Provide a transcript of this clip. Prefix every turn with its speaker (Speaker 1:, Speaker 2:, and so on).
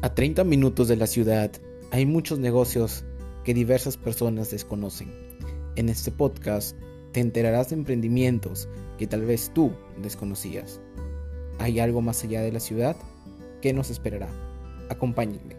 Speaker 1: A 30 minutos de la ciudad hay muchos negocios que diversas personas desconocen. En este podcast te enterarás de emprendimientos que tal vez tú desconocías. ¿Hay algo más allá de la ciudad? ¿Qué nos esperará? Acompáñenme.